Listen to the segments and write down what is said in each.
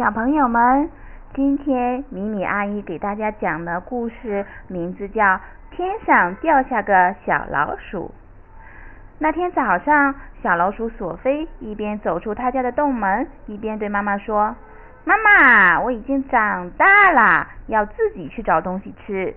小朋友们，今天米米阿姨给大家讲的故事名字叫《天上掉下个小老鼠》。那天早上，小老鼠索菲一边走出他家的洞门，一边对妈妈说：“妈妈，我已经长大了，要自己去找东西吃。”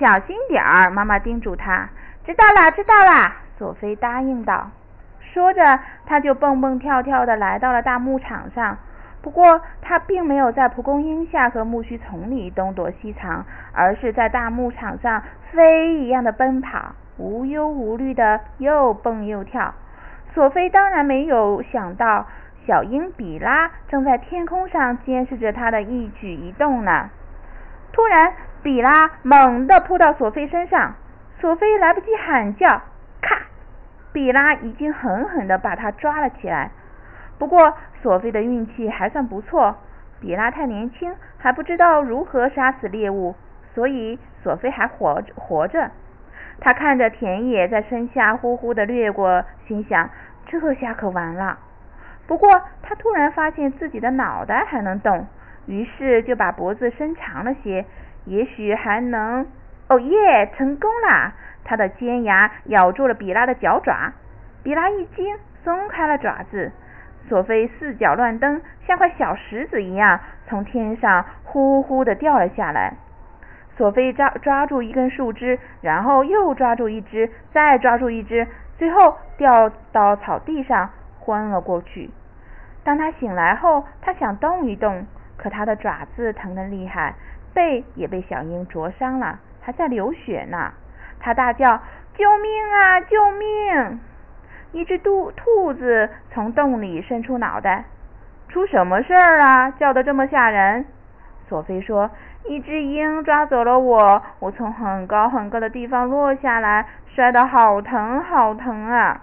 小心点儿，妈妈叮嘱他。知道啦，知道啦，索菲答应道。说着，他就蹦蹦跳跳的来到了大牧场上。不过，他并没有在蒲公英下和苜蓿丛里东躲西藏，而是在大牧场上飞一样的奔跑，无忧无虑的又蹦又跳。索菲当然没有想到，小鹰比拉正在天空上监视着他的一举一动呢。突然，比拉猛地扑到索菲身上，索菲来不及喊叫，咔！比拉已经狠狠地把他抓了起来。不过，索菲的运气还算不错。比拉太年轻，还不知道如何杀死猎物，所以索菲还活着活着。他看着田野在身下呼呼的掠过，心想：这下可完了。不过，他突然发现自己的脑袋还能动，于是就把脖子伸长了些，也许还能……哦耶，成功啦！他的尖牙咬住了比拉的脚爪，比拉一惊，松开了爪子。索菲四脚乱蹬，像块小石子一样从天上呼呼的掉了下来。索菲抓抓住一根树枝，然后又抓住一只，再抓住一只，最后掉到草地上昏了过去。当他醒来后，他想动一动，可他的爪子疼得厉害，背也被小鹰灼伤了，还在流血呢。他大叫：“救命啊！救命！”一只兔兔子从洞里伸出脑袋，出什么事儿啊？叫得这么吓人。索菲说：“一只鹰抓走了我，我从很高很高的地方落下来，摔得好疼好疼啊！”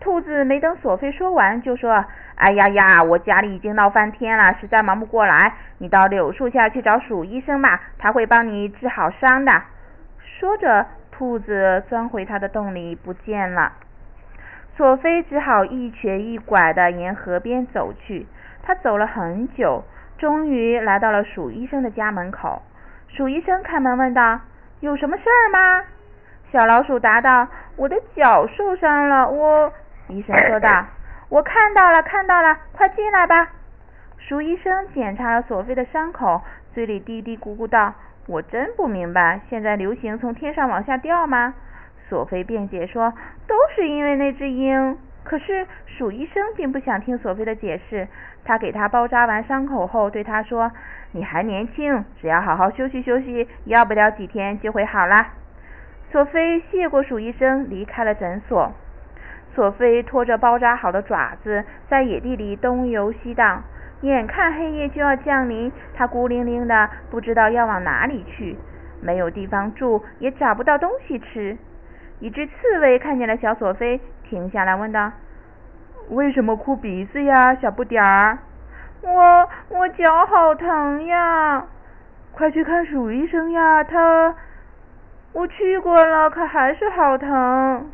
兔子没等索菲说完，就说：“哎呀呀，我家里已经闹翻天了，实在忙不过来。你到柳树下去找鼠医生吧，他会帮你治好伤的。”说着，兔子钻回它的洞里不见了。索菲只好一瘸一拐地沿河边走去。他走了很久，终于来到了鼠医生的家门口。鼠医生开门问道：“有什么事儿吗？”小老鼠答道：“我的脚受伤了，我 ……”医生说道：“我看到了，看到了，快进来吧。”鼠医生检查了索菲的伤口，嘴里嘀嘀咕咕道：“我真不明白，现在流行从天上往下掉吗？”索菲辩解说：“都是因为那只鹰。”可是鼠医生并不想听索菲的解释。他给他包扎完伤口后，对他说：“你还年轻，只要好好休息休息，要不了几天就会好啦。”索菲谢过鼠医生，离开了诊所。索菲拖着包扎好的爪子，在野地里东游西荡。眼看黑夜就要降临，他孤零零的，不知道要往哪里去，没有地方住，也找不到东西吃。一只刺猬看见了小索菲，停下来问道：“为什么哭鼻子呀，小不点儿？”“我我脚好疼呀！”“快去看鼠医生呀，他……”“我去过了，可还是好疼。”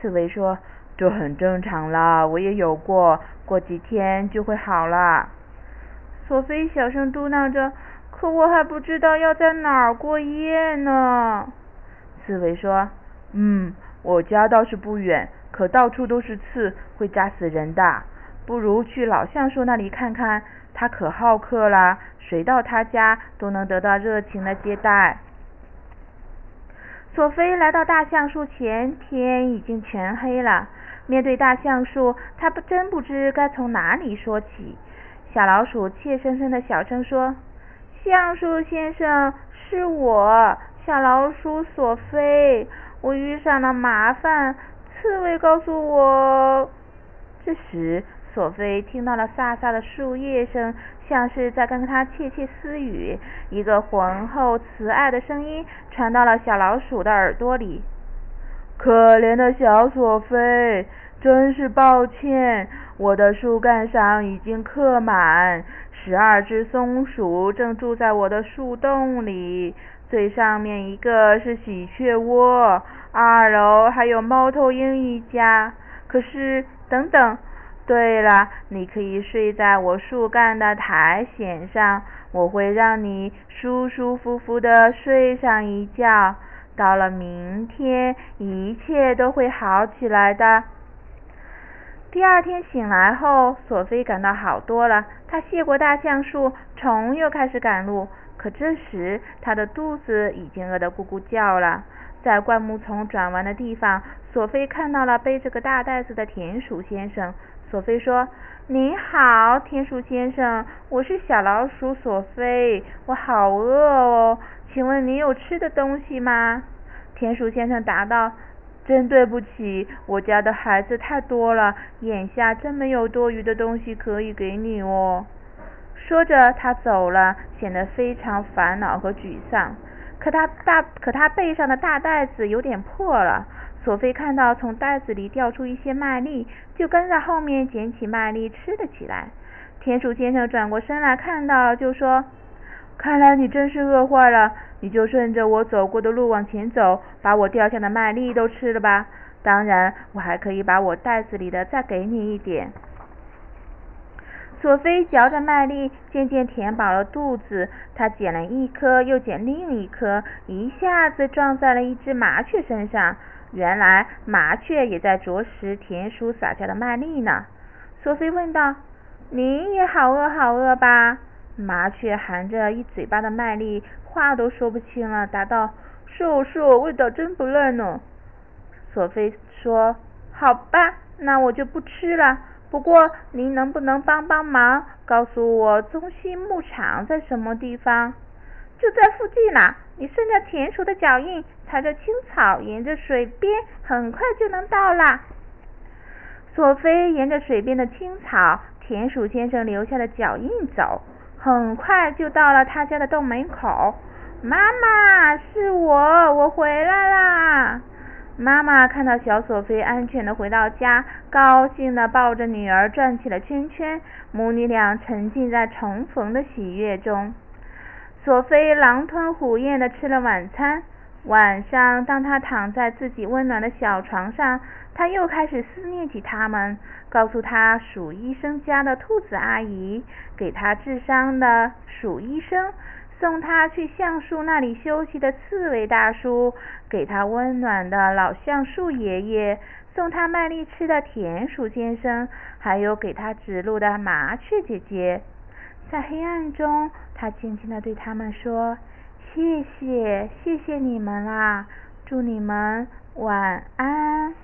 刺猬说：“这很正常啦，我也有过，过几天就会好了。”索菲小声嘟囔着：“可我还不知道要在哪儿过夜呢。”刺猬说。嗯，我家倒是不远，可到处都是刺，会扎死人的。不如去老橡树那里看看，他可好客啦，谁到他家都能得到热情的接待。索菲来到大橡树前，天已经全黑了。面对大橡树，他不真不知该从哪里说起。小老鼠怯生生的小声说：“橡树先生，是我，小老鼠索菲。”我遇上了麻烦，刺猬告诉我。这时，索菲听到了飒飒的树叶声，像是在跟他窃窃私语。一个浑厚慈爱的声音传到了小老鼠的耳朵里：“可怜的小索菲，真是抱歉，我的树干上已经刻满十二只松鼠，正住在我的树洞里。”最上面一个是喜鹊窝，二楼还有猫头鹰一家。可是，等等，对了，你可以睡在我树干的苔藓上，我会让你舒舒服服的睡上一觉。到了明天，一切都会好起来的。第二天醒来后，索菲感到好多了。她谢过大橡树，虫又开始赶路。可这时，她的肚子已经饿得咕咕叫了。在灌木丛转弯的地方，索菲看到了背着个大袋子的田鼠先生。索菲说：“你好，田鼠先生，我是小老鼠索菲，我好饿哦，请问你有吃的东西吗？”田鼠先生答道：“真对不起，我家的孩子太多了，眼下真没有多余的东西可以给你哦。”说着，他走了，显得非常烦恼和沮丧。可他大，可他背上的大袋子有点破了。索菲看到从袋子里掉出一些麦粒，就跟在后面捡起麦粒吃了起来。田鼠先生转过身来看到，就说：“看来你真是饿坏了，你就顺着我走过的路往前走，把我掉下的麦粒都吃了吧。当然，我还可以把我袋子里的再给你一点。”索菲嚼着麦粒，渐渐填饱了肚子。他捡了一颗，又捡另一颗，一下子撞在了一只麻雀身上。原来麻雀也在啄食田鼠撒下的麦粒呢。索菲问道：“你也好饿好饿吧？”麻雀含着一嘴巴的麦粒，话都说不清了，答道：“是哦是哦，味道真不赖呢。”索菲说：“好吧，那我就不吃了。不过您能不能帮帮忙，告诉我中心牧场在什么地方？”就在附近啦！你顺着田鼠的脚印，踩着青草，沿着水边，很快就能到啦。索菲沿着水边的青草、田鼠先生留下的脚印走，很快就到了他家的洞门口。妈妈，是我，我回来啦！妈妈看到小索菲安全的回到家，高兴的抱着女儿转起了圈圈，母女俩沉浸在重逢的喜悦中。索菲狼吞虎咽的吃了晚餐。晚上，当他躺在自己温暖的小床上，他又开始思念起他们，告诉他鼠医生家的兔子阿姨，给他治伤的鼠医生，送他去橡树那里休息的刺猬大叔，给他温暖的老橡树爷爷，送他麦粒吃的田鼠先生，还有给他指路的麻雀姐姐。在黑暗中，他轻轻地对他们说：“谢谢，谢谢你们啦！祝你们晚安。”